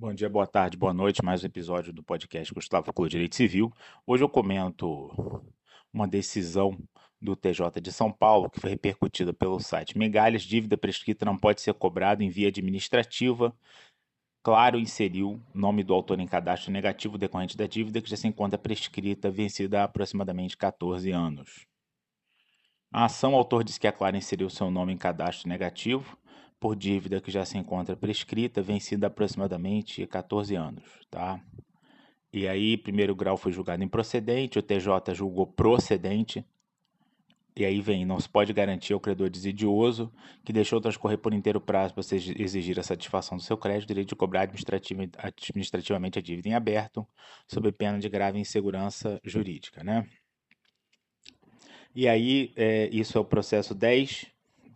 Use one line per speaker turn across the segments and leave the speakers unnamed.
Bom dia, boa tarde, boa noite. Mais um episódio do podcast Gustavo Clô Direito Civil. Hoje eu comento uma decisão do TJ de São Paulo que foi repercutida pelo site Migalhas. Dívida prescrita não pode ser cobrada em via administrativa. Claro, inseriu nome do autor em cadastro negativo decorrente da dívida que já se encontra prescrita, vencida há aproximadamente 14 anos. A ação, o autor diz que a Claro inseriu seu nome em cadastro negativo por dívida que já se encontra prescrita, vencida aproximadamente 14 anos, tá? E aí, primeiro grau foi julgado improcedente, o TJ julgou procedente. E aí vem, não se pode garantir ao credor desidioso que deixou transcorrer por inteiro prazo para exigir a satisfação do seu crédito, direito de cobrar administrativamente a dívida em aberto, sob pena de grave insegurança jurídica, né? E aí, é, isso é o processo 10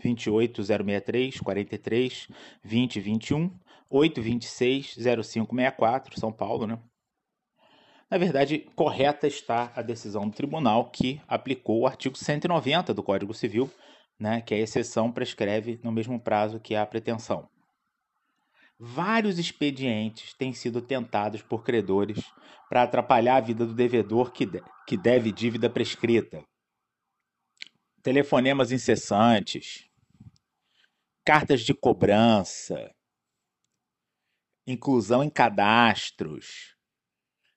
28 063 43 20 21 826 0564 São Paulo, né? Na verdade, correta está a decisão do tribunal que aplicou o artigo 190 do Código Civil, né, que a exceção prescreve no mesmo prazo que a pretensão. Vários expedientes têm sido tentados por credores para atrapalhar a vida do devedor que, de, que deve dívida prescrita. Telefonemas incessantes, cartas de cobrança, inclusão em cadastros,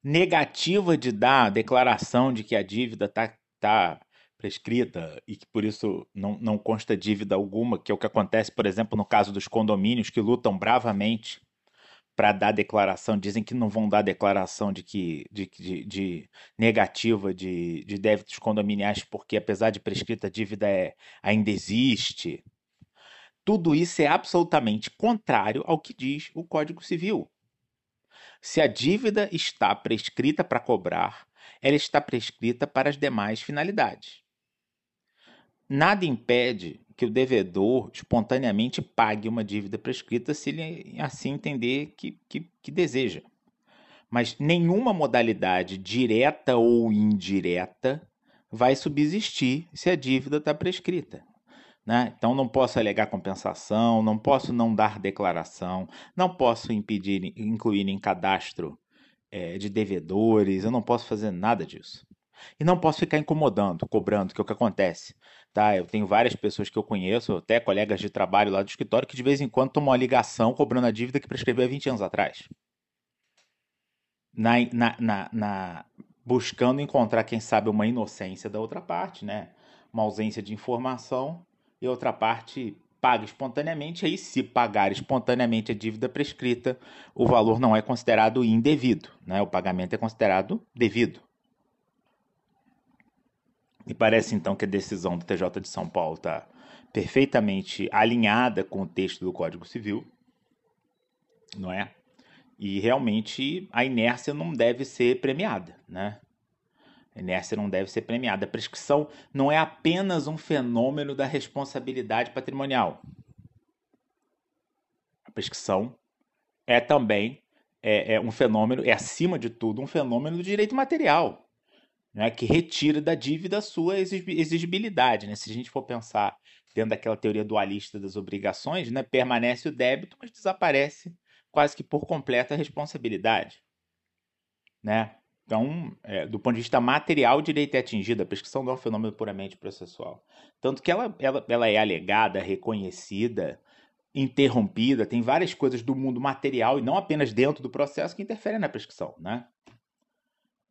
negativa de dar declaração de que a dívida está tá prescrita e que por isso não, não consta dívida alguma, que é o que acontece, por exemplo, no caso dos condomínios que lutam bravamente para dar declaração, dizem que não vão dar declaração de que de, de, de negativa de, de débitos condominiais, porque apesar de prescrita a dívida é, ainda existe. Tudo isso é absolutamente contrário ao que diz o Código Civil. Se a dívida está prescrita para cobrar, ela está prescrita para as demais finalidades. Nada impede que o devedor espontaneamente pague uma dívida prescrita se ele assim entender que, que, que deseja. Mas nenhuma modalidade direta ou indireta vai subsistir se a dívida está prescrita. Né? Então, não posso alegar compensação, não posso não dar declaração, não posso impedir, incluir em cadastro é, de devedores, eu não posso fazer nada disso. E não posso ficar incomodando, cobrando, que é o que acontece. Tá? Eu tenho várias pessoas que eu conheço, até colegas de trabalho lá do escritório, que de vez em quando tomam uma ligação cobrando a dívida que prescreveu há 20 anos atrás. Na, na, na, na, buscando encontrar, quem sabe, uma inocência da outra parte, né? uma ausência de informação e outra parte paga espontaneamente, aí se pagar espontaneamente a dívida prescrita, o valor não é considerado indevido, né? o pagamento é considerado devido. Me parece então que a decisão do TJ de São Paulo está perfeitamente alinhada com o texto do Código Civil, não é? E realmente a inércia não deve ser premiada, né? A inércia não deve ser premiada. A prescrição não é apenas um fenômeno da responsabilidade patrimonial. A prescrição é também é, é um fenômeno, é acima de tudo um fenômeno do direito material, né, que retira da dívida a sua exigibilidade. Né? Se a gente for pensar dentro daquela teoria dualista das obrigações, né, permanece o débito, mas desaparece quase que por completa a responsabilidade. Né? Então, é, do ponto de vista material, o direito é atingido. A prescrição não é um fenômeno puramente processual. Tanto que ela, ela, ela é alegada, reconhecida, interrompida, tem várias coisas do mundo material e não apenas dentro do processo que interferem na prescrição, né?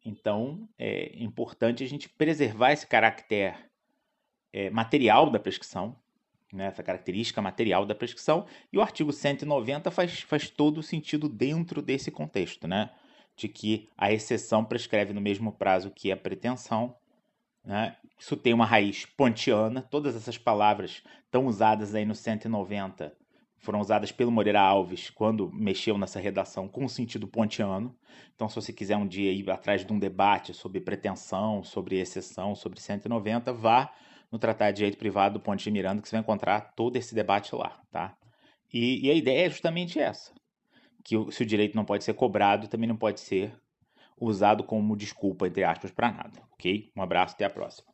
Então, é importante a gente preservar esse caráter é, material da prescrição, né, essa característica material da prescrição, e o artigo 190 faz, faz todo o sentido dentro desse contexto, né? De que a exceção prescreve no mesmo prazo que a pretensão. Né? Isso tem uma raiz pontiana. Todas essas palavras estão usadas aí no 190 foram usadas pelo Moreira Alves quando mexeu nessa redação com sentido pontiano. Então, se você quiser um dia ir atrás de um debate sobre pretensão, sobre exceção, sobre 190, vá no Tratado de Direito Privado do Ponte de Miranda, que você vai encontrar todo esse debate lá, tá? E, e a ideia é justamente essa que se o direito não pode ser cobrado, também não pode ser usado como desculpa, entre aspas, para nada, ok? Um abraço, até a próxima.